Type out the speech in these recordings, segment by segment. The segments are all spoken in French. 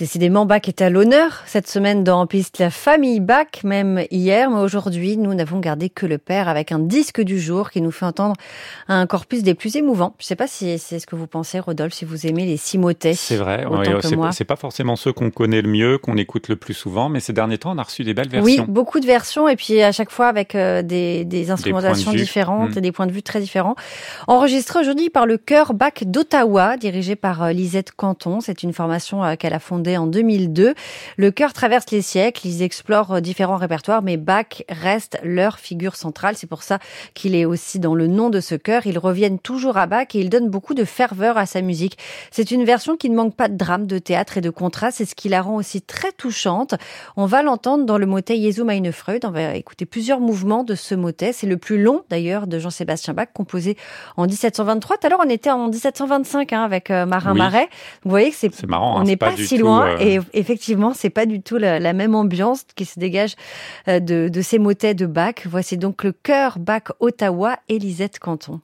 Décidément, Bach est à l'honneur cette semaine dans Piste la famille Bach, même hier, mais aujourd'hui, nous n'avons gardé que le père avec un disque du jour qui nous fait entendre un corpus des plus émouvants. Je ne sais pas si c'est ce que vous pensez, Rodolphe, si vous aimez les six motets. C'est vrai, c'est pas forcément ceux qu'on connaît le mieux, qu'on écoute le plus souvent, mais ces derniers temps, on a reçu des belles versions. Oui, beaucoup de versions, et puis à chaque fois avec euh, des, des, instrumentations différentes hmm. et des points de vue très différents. Enregistré aujourd'hui par le chœur Bach d'Ottawa, dirigé par euh, Lisette Canton. C'est une formation euh, qu'elle a fondée en 2002. Le chœur traverse les siècles, ils explorent euh, différents répertoires, mais Bach reste leur figure centrale. C'est pour ça qu'il est aussi dans le nom de ce chœur. Ils reviennent toujours à Bach et ils donnent beaucoup de ferveur à sa musique. C'est une version qui ne manque pas de drame, de théâtre et de contraste. C'est ce qui la rend aussi très touchante. On va l'entendre dans le motet Jesu meine Freud. On va écouter plusieurs mouvements de ce motet. C'est le plus long d'ailleurs de Jean-Sébastien Bach, composé en 1723. Tout à l'heure, on était en 1725 hein, avec euh, Marin Marais. Vous voyez que c'est marrant. On hein, n'est pas, si loin. Euh, et effectivement, c'est pas du tout la, même ambiance qui se dégage euh, de, de ces motets de Bach. Voici donc le chœur Bach Ottawa, Elisette Canton.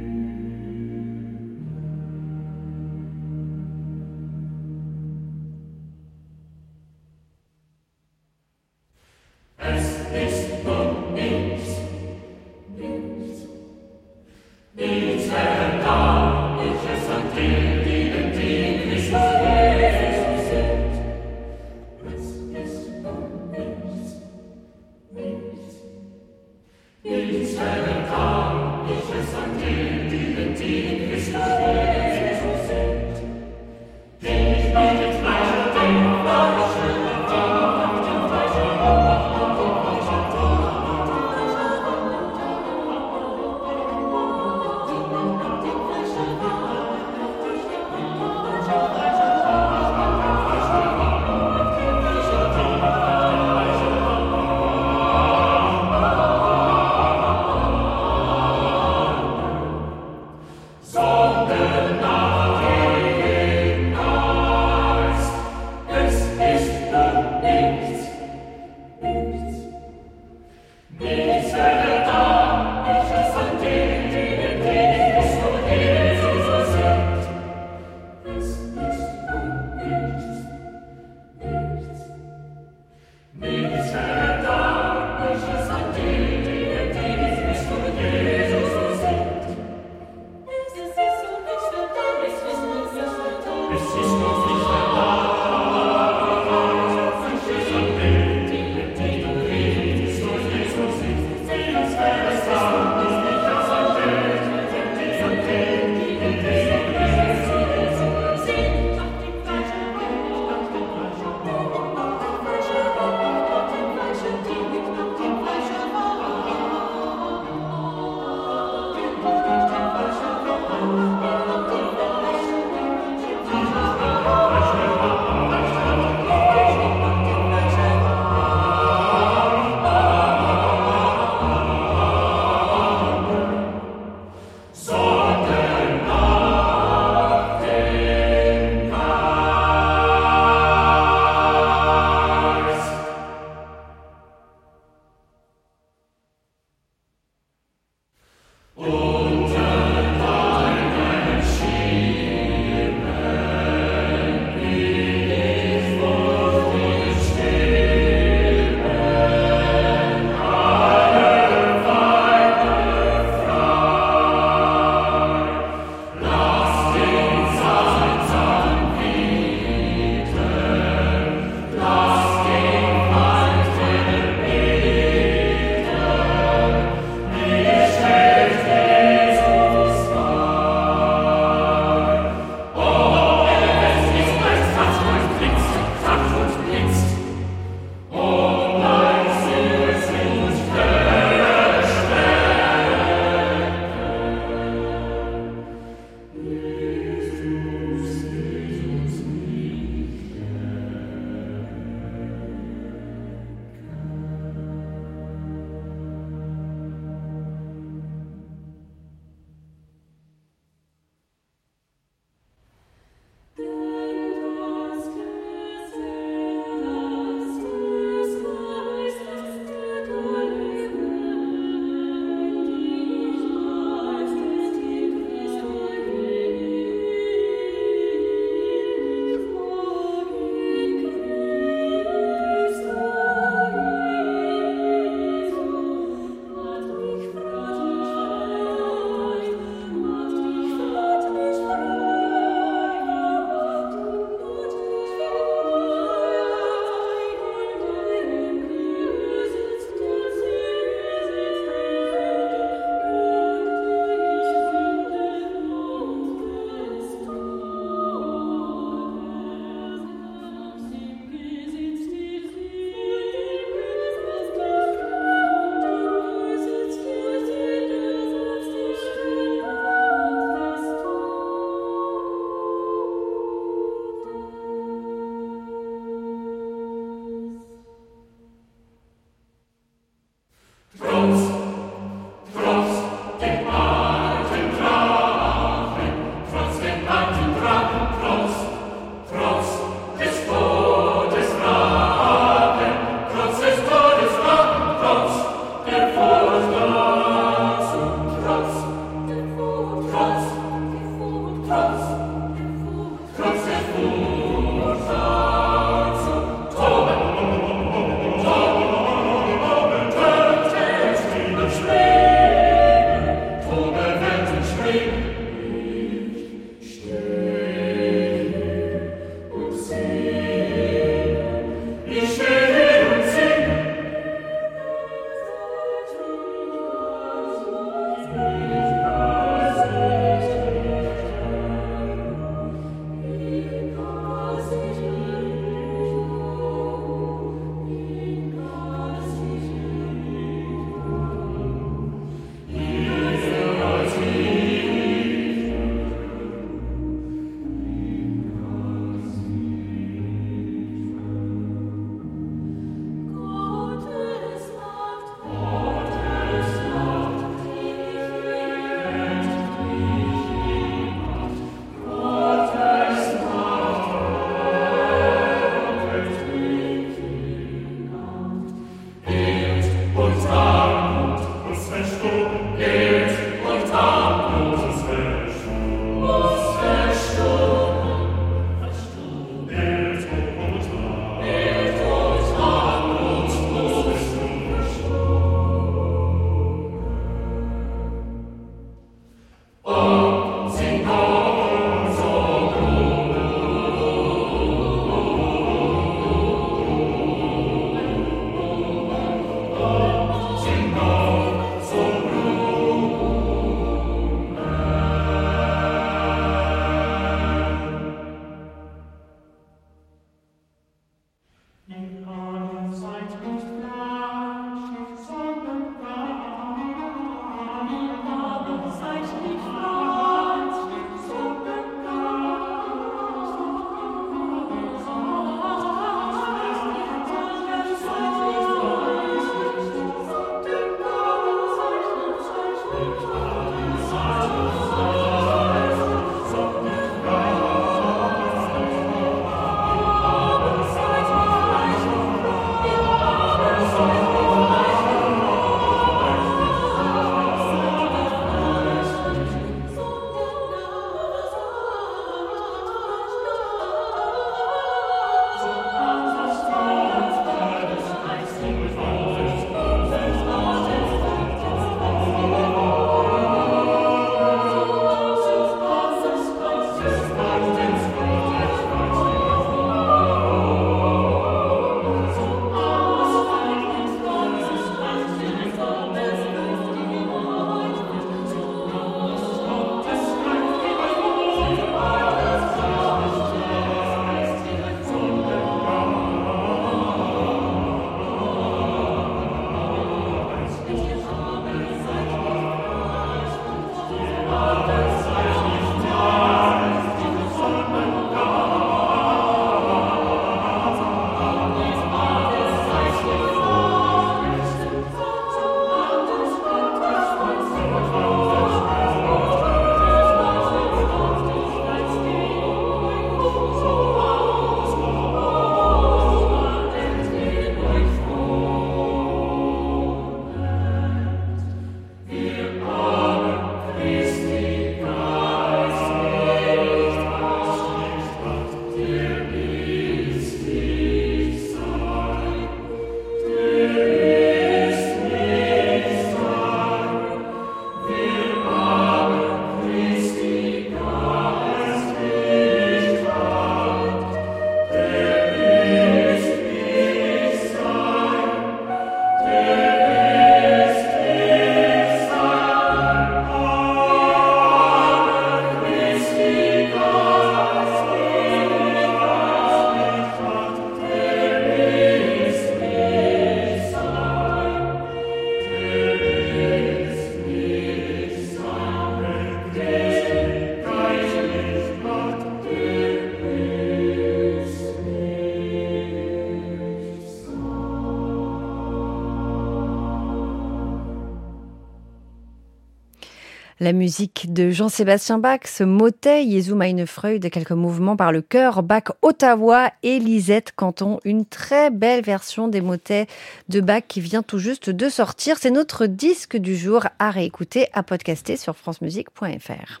La musique de Jean-Sébastien Bach, ce motet Jesu meine Freude, quelques mouvements par le chœur Bach Ottawa et Lisette Canton. Une très belle version des motets de Bach qui vient tout juste de sortir. C'est notre disque du jour à réécouter, à podcaster sur francemusique.fr.